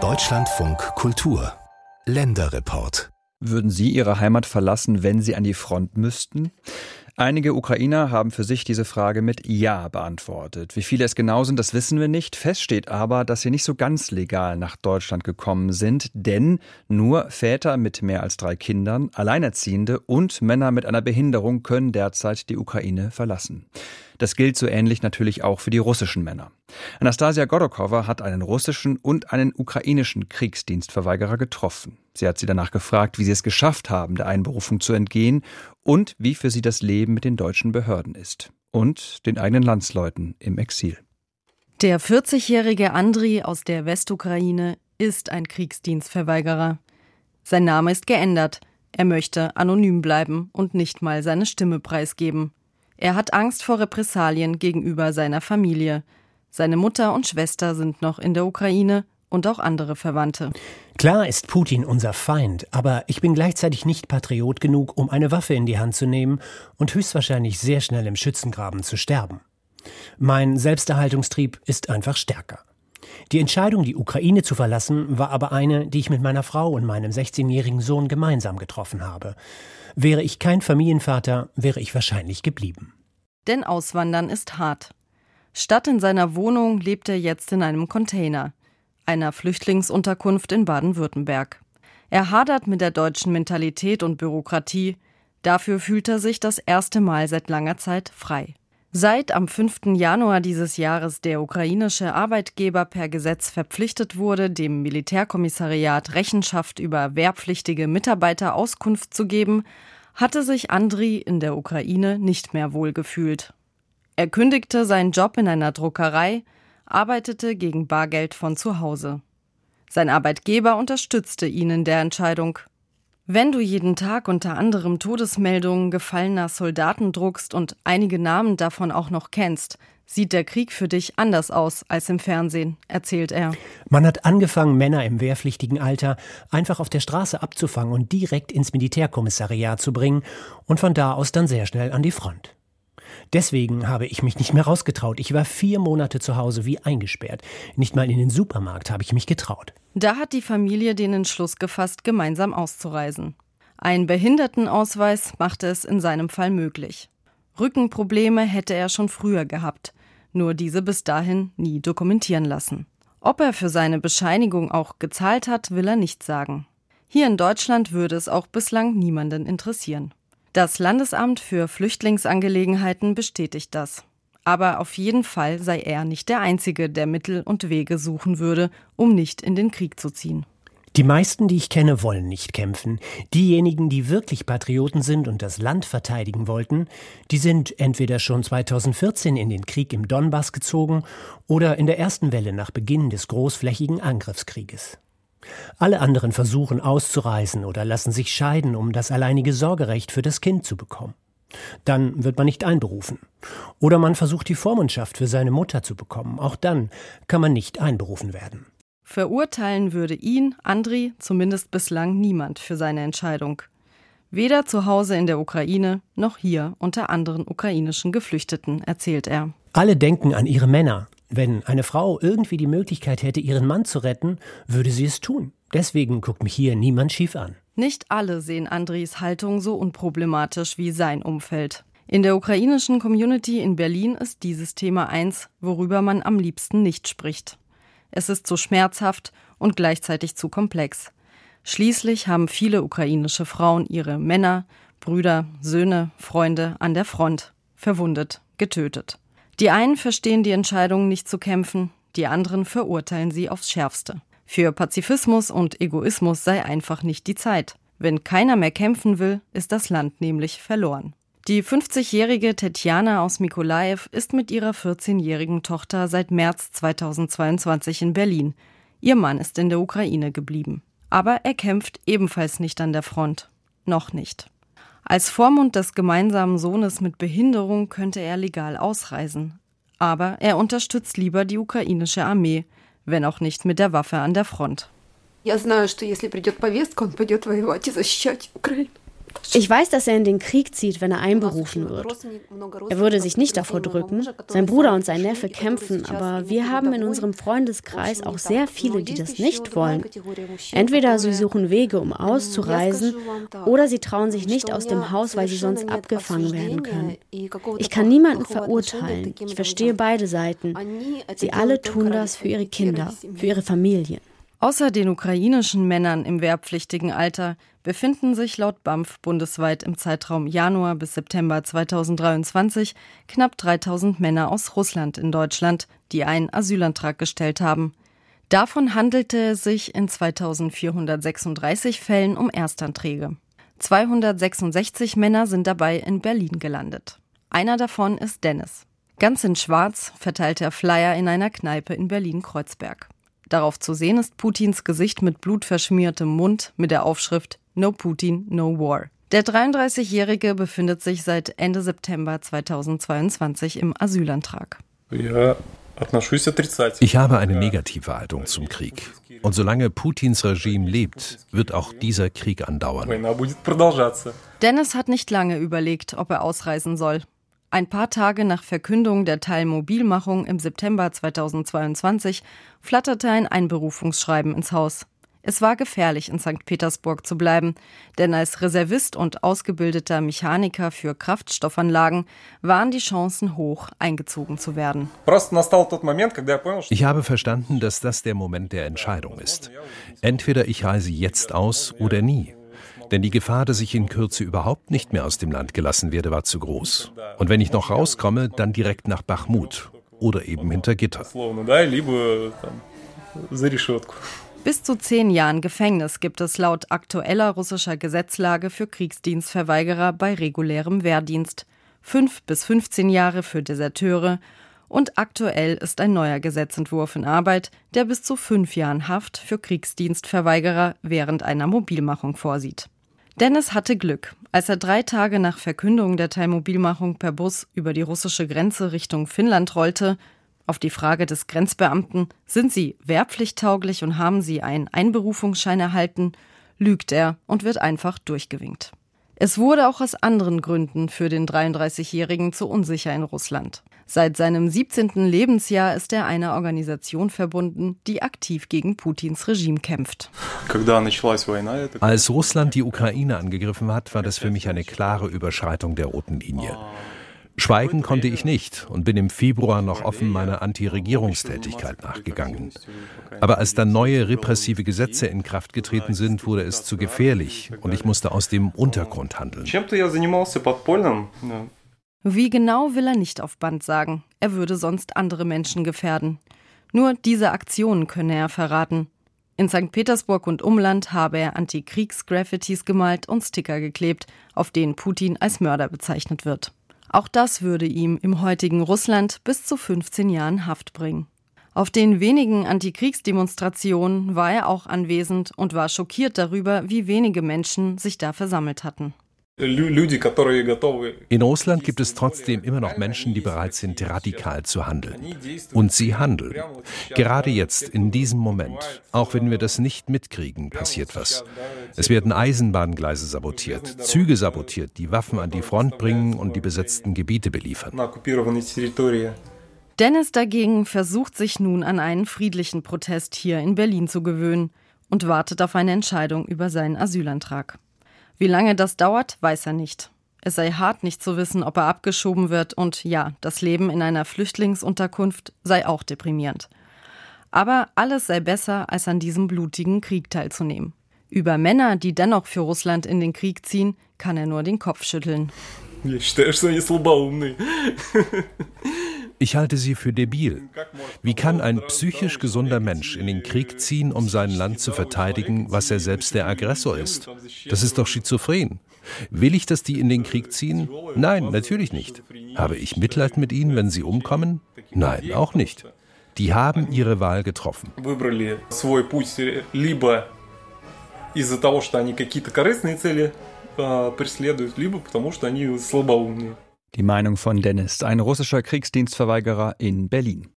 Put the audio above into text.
Deutschlandfunk Kultur Länderreport Würden Sie Ihre Heimat verlassen, wenn Sie an die Front müssten? Einige Ukrainer haben für sich diese Frage mit Ja beantwortet. Wie viele es genau sind, das wissen wir nicht. Fest steht aber, dass sie nicht so ganz legal nach Deutschland gekommen sind, denn nur Väter mit mehr als drei Kindern, Alleinerziehende und Männer mit einer Behinderung können derzeit die Ukraine verlassen. Das gilt so ähnlich natürlich auch für die russischen Männer. Anastasia Gorokova hat einen russischen und einen ukrainischen Kriegsdienstverweigerer getroffen. Sie hat sie danach gefragt, wie sie es geschafft haben, der Einberufung zu entgehen und wie für sie das Leben mit den deutschen Behörden ist und den eigenen Landsleuten im Exil. Der 40-jährige Andri aus der Westukraine ist ein Kriegsdienstverweigerer. Sein Name ist geändert. Er möchte anonym bleiben und nicht mal seine Stimme preisgeben. Er hat Angst vor Repressalien gegenüber seiner Familie. Seine Mutter und Schwester sind noch in der Ukraine und auch andere Verwandte. Klar ist Putin unser Feind, aber ich bin gleichzeitig nicht Patriot genug, um eine Waffe in die Hand zu nehmen und höchstwahrscheinlich sehr schnell im Schützengraben zu sterben. Mein Selbsterhaltungstrieb ist einfach stärker. Die Entscheidung, die Ukraine zu verlassen, war aber eine, die ich mit meiner Frau und meinem 16-jährigen Sohn gemeinsam getroffen habe. Wäre ich kein Familienvater, wäre ich wahrscheinlich geblieben. Denn Auswandern ist hart. Statt in seiner Wohnung lebt er jetzt in einem Container, einer Flüchtlingsunterkunft in Baden-Württemberg. Er hadert mit der deutschen Mentalität und Bürokratie, dafür fühlt er sich das erste Mal seit langer Zeit frei. Seit am 5. Januar dieses Jahres der ukrainische Arbeitgeber per Gesetz verpflichtet wurde, dem Militärkommissariat Rechenschaft über wehrpflichtige Mitarbeiter Auskunft zu geben, hatte sich Andri in der Ukraine nicht mehr wohlgefühlt. Er kündigte seinen Job in einer Druckerei, arbeitete gegen Bargeld von zu Hause. Sein Arbeitgeber unterstützte ihn in der Entscheidung. Wenn du jeden Tag unter anderem Todesmeldungen gefallener Soldaten druckst und einige Namen davon auch noch kennst, sieht der Krieg für dich anders aus als im Fernsehen, erzählt er. Man hat angefangen, Männer im wehrpflichtigen Alter einfach auf der Straße abzufangen und direkt ins Militärkommissariat zu bringen und von da aus dann sehr schnell an die Front. Deswegen habe ich mich nicht mehr rausgetraut. Ich war vier Monate zu Hause wie eingesperrt. Nicht mal in den Supermarkt habe ich mich getraut. Da hat die Familie den Entschluss gefasst, gemeinsam auszureisen. Ein Behindertenausweis machte es in seinem Fall möglich. Rückenprobleme hätte er schon früher gehabt, nur diese bis dahin nie dokumentieren lassen. Ob er für seine Bescheinigung auch gezahlt hat, will er nicht sagen. Hier in Deutschland würde es auch bislang niemanden interessieren. Das Landesamt für Flüchtlingsangelegenheiten bestätigt das. Aber auf jeden Fall sei er nicht der Einzige, der Mittel und Wege suchen würde, um nicht in den Krieg zu ziehen. Die meisten, die ich kenne, wollen nicht kämpfen. Diejenigen, die wirklich Patrioten sind und das Land verteidigen wollten, die sind entweder schon 2014 in den Krieg im Donbass gezogen oder in der ersten Welle nach Beginn des großflächigen Angriffskrieges. Alle anderen versuchen auszureisen oder lassen sich scheiden, um das alleinige Sorgerecht für das Kind zu bekommen. Dann wird man nicht einberufen. Oder man versucht die Vormundschaft für seine Mutter zu bekommen. Auch dann kann man nicht einberufen werden. Verurteilen würde ihn, Andri, zumindest bislang niemand für seine Entscheidung. Weder zu Hause in der Ukraine noch hier unter anderen ukrainischen Geflüchteten, erzählt er. Alle denken an ihre Männer, wenn eine Frau irgendwie die Möglichkeit hätte, ihren Mann zu retten, würde sie es tun. Deswegen guckt mich hier niemand schief an. Nicht alle sehen Andris Haltung so unproblematisch wie sein Umfeld. In der ukrainischen Community in Berlin ist dieses Thema eins, worüber man am liebsten nicht spricht. Es ist zu schmerzhaft und gleichzeitig zu komplex. Schließlich haben viele ukrainische Frauen ihre Männer, Brüder, Söhne, Freunde an der Front verwundet, getötet. Die einen verstehen die Entscheidung, nicht zu kämpfen, die anderen verurteilen sie aufs Schärfste. Für Pazifismus und Egoismus sei einfach nicht die Zeit. Wenn keiner mehr kämpfen will, ist das Land nämlich verloren. Die 50-jährige Tetjana aus Mikolaev ist mit ihrer 14-jährigen Tochter seit März 2022 in Berlin. Ihr Mann ist in der Ukraine geblieben. Aber er kämpft ebenfalls nicht an der Front. Noch nicht. Als Vormund des gemeinsamen Sohnes mit Behinderung könnte er legal ausreisen. Aber er unterstützt lieber die ukrainische Armee, wenn auch nicht mit der Waffe an der Front. Я знаю, что если придет повестка, он пойдет воевать и защищать Украину. Ich weiß, dass er in den Krieg zieht, wenn er einberufen wird. Er würde sich nicht davor drücken. Sein Bruder und sein Neffe kämpfen, aber wir haben in unserem Freundeskreis auch sehr viele, die das nicht wollen. Entweder sie suchen Wege, um auszureisen, oder sie trauen sich nicht aus dem Haus, weil sie sonst abgefangen werden können. Ich kann niemanden verurteilen. Ich verstehe beide Seiten. Sie alle tun das für ihre Kinder, für ihre Familien. Außer den ukrainischen Männern im wehrpflichtigen Alter befinden sich laut BAMF bundesweit im Zeitraum Januar bis September 2023 knapp 3000 Männer aus Russland in Deutschland, die einen Asylantrag gestellt haben. Davon handelte es sich in 2436 Fällen um Erstanträge. 266 Männer sind dabei in Berlin gelandet. Einer davon ist Dennis. Ganz in Schwarz verteilt er Flyer in einer Kneipe in Berlin-Kreuzberg. Darauf zu sehen ist Putins Gesicht mit blutverschmiertem Mund mit der Aufschrift No Putin, No War. Der 33-Jährige befindet sich seit Ende September 2022 im Asylantrag. Ich habe eine negative Haltung zum Krieg. Und solange Putins Regime lebt, wird auch dieser Krieg andauern. Dennis hat nicht lange überlegt, ob er ausreisen soll. Ein paar Tage nach Verkündung der Teilmobilmachung im September 2022 flatterte ein Einberufungsschreiben ins Haus. Es war gefährlich, in St. Petersburg zu bleiben, denn als Reservist und ausgebildeter Mechaniker für Kraftstoffanlagen waren die Chancen hoch, eingezogen zu werden. Ich habe verstanden, dass das der Moment der Entscheidung ist. Entweder ich reise jetzt aus oder nie. Denn die Gefahr, dass ich in Kürze überhaupt nicht mehr aus dem Land gelassen werde, war zu groß. Und wenn ich noch rauskomme, dann direkt nach Bachmut oder eben hinter Gitter. Bis zu zehn Jahren Gefängnis gibt es laut aktueller russischer Gesetzlage für Kriegsdienstverweigerer bei regulärem Wehrdienst, fünf bis 15 Jahre für Deserteure und aktuell ist ein neuer Gesetzentwurf in Arbeit, der bis zu fünf Jahren Haft für Kriegsdienstverweigerer während einer Mobilmachung vorsieht. Dennis hatte Glück. Als er drei Tage nach Verkündung der Teilmobilmachung per Bus über die russische Grenze Richtung Finnland rollte, auf die Frage des Grenzbeamten, sind Sie wehrpflichttauglich und haben Sie einen Einberufungsschein erhalten, lügt er und wird einfach durchgewinkt. Es wurde auch aus anderen Gründen für den 33-Jährigen zu unsicher in Russland. Seit seinem 17. Lebensjahr ist er einer Organisation verbunden, die aktiv gegen Putins Regime kämpft. Als Russland die Ukraine angegriffen hat, war das für mich eine klare Überschreitung der roten Linie. Schweigen konnte ich nicht und bin im Februar noch offen meiner Anti-Regierungstätigkeit nachgegangen. Aber als dann neue repressive Gesetze in Kraft getreten sind, wurde es zu gefährlich und ich musste aus dem Untergrund handeln. Wie genau will er nicht auf Band sagen. Er würde sonst andere Menschen gefährden. Nur diese Aktionen könne er verraten. In St. Petersburg und Umland habe er Antikriegs-Graffitis gemalt und Sticker geklebt, auf denen Putin als Mörder bezeichnet wird. Auch das würde ihm im heutigen Russland bis zu 15 Jahren Haft bringen. Auf den wenigen Antikriegsdemonstrationen war er auch anwesend und war schockiert darüber, wie wenige Menschen sich da versammelt hatten. In Russland gibt es trotzdem immer noch Menschen, die bereit sind, radikal zu handeln. Und sie handeln. Gerade jetzt, in diesem Moment, auch wenn wir das nicht mitkriegen, passiert was. Es werden Eisenbahngleise sabotiert, Züge sabotiert, die Waffen an die Front bringen und die besetzten Gebiete beliefern. Dennis dagegen versucht sich nun an einen friedlichen Protest hier in Berlin zu gewöhnen und wartet auf eine Entscheidung über seinen Asylantrag. Wie lange das dauert, weiß er nicht. Es sei hart, nicht zu wissen, ob er abgeschoben wird, und ja, das Leben in einer Flüchtlingsunterkunft sei auch deprimierend. Aber alles sei besser, als an diesem blutigen Krieg teilzunehmen. Über Männer, die dennoch für Russland in den Krieg ziehen, kann er nur den Kopf schütteln. Ich halte sie für debil. Wie kann ein psychisch gesunder Mensch in den Krieg ziehen, um sein Land zu verteidigen, was er selbst der Aggressor ist? Das ist doch schizophren. Will ich, dass die in den Krieg ziehen? Nein, natürlich nicht. Habe ich Mitleid mit ihnen, wenn sie umkommen? Nein, auch nicht. Die haben ihre Wahl getroffen. из-за того, что они какие-то корыстные цели преследуют, либо потому, что они слабоумные. Die Meinung von Dennis, ein russischer Kriegsdienstverweigerer in Berlin.